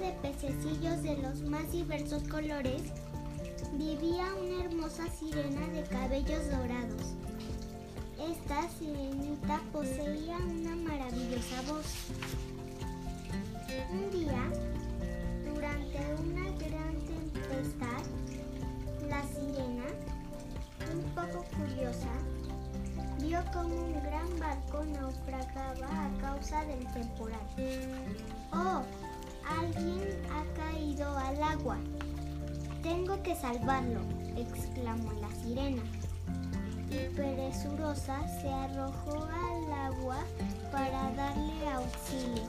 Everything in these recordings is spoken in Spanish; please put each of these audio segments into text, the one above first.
de pececillos de los más diversos colores, vivía una hermosa sirena de cabellos dorados. Esta sirenita poseía una maravillosa voz. Un día, durante una gran tempestad, la sirena, un poco curiosa, vio como un gran barco naufragaba a causa del temporal. ¡Oh! Alguien ha caído al agua. Tengo que salvarlo, exclamó la sirena. Y perezurosa se arrojó al agua para darle auxilio.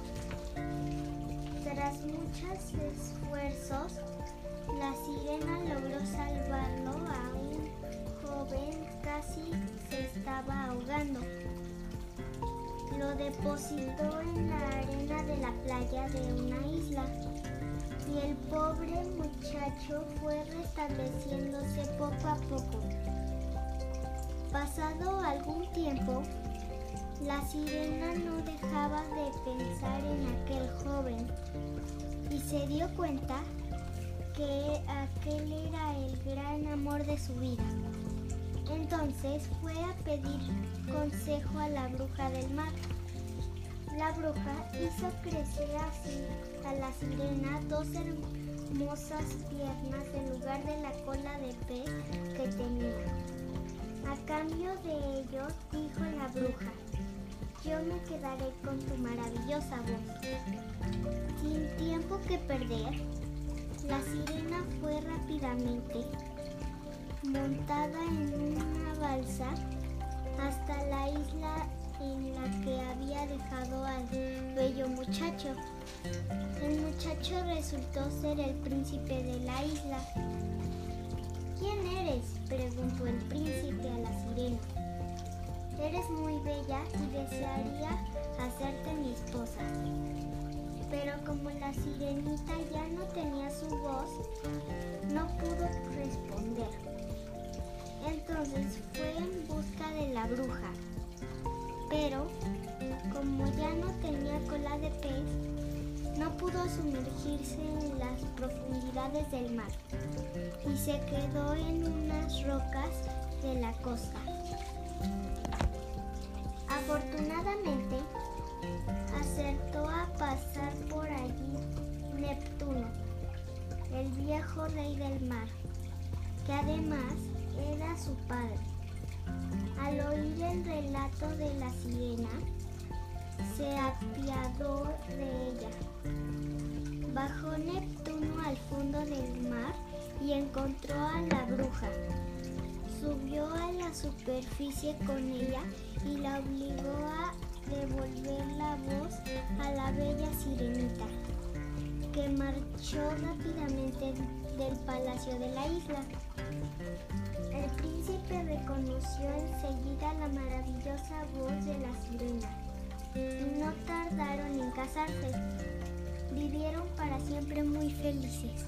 Tras muchos esfuerzos, la sirena logró salvarlo ahogando. Lo depositó en la arena de la playa de una isla y el pobre muchacho fue restableciéndose poco a poco. Pasado algún tiempo, la sirena no dejaba de pensar en aquel joven y se dio cuenta que aquel era el gran amor de su vida. Entonces fue a pedir consejo a la bruja del mar. La bruja hizo crecer así a la sirena dos hermosas piernas en lugar de la cola de pez que tenía. A cambio de ello, dijo la bruja, yo me quedaré con tu maravillosa voz. Sin tiempo que perder, la sirena fue rápidamente montada en una hasta la isla en la que había dejado al bello muchacho. El muchacho resultó ser el príncipe de la isla. ¿Quién eres? preguntó el príncipe a la sirena. Eres muy bella y desearía hacerte mi esposa. Pero como la sirenita ya no tenía su voz, no pudo responder. Fue en busca de la bruja. Pero como ya no tenía cola de pez, no pudo sumergirse en las profundidades del mar y se quedó en unas rocas de la costa. Afortunadamente, acertó a pasar por allí Neptuno, el viejo rey del mar, que además era su padre. Al oír el relato de la sirena, se apiadó de ella. Bajó Neptuno al fondo del mar y encontró a la bruja. Subió a la superficie con ella y la obligó a devolver la voz a la bella sirenita, que marchó rápidamente del palacio de la isla. El príncipe reconoció enseguida la maravillosa voz de la sirena no tardaron en casarse. Vivieron para siempre muy felices.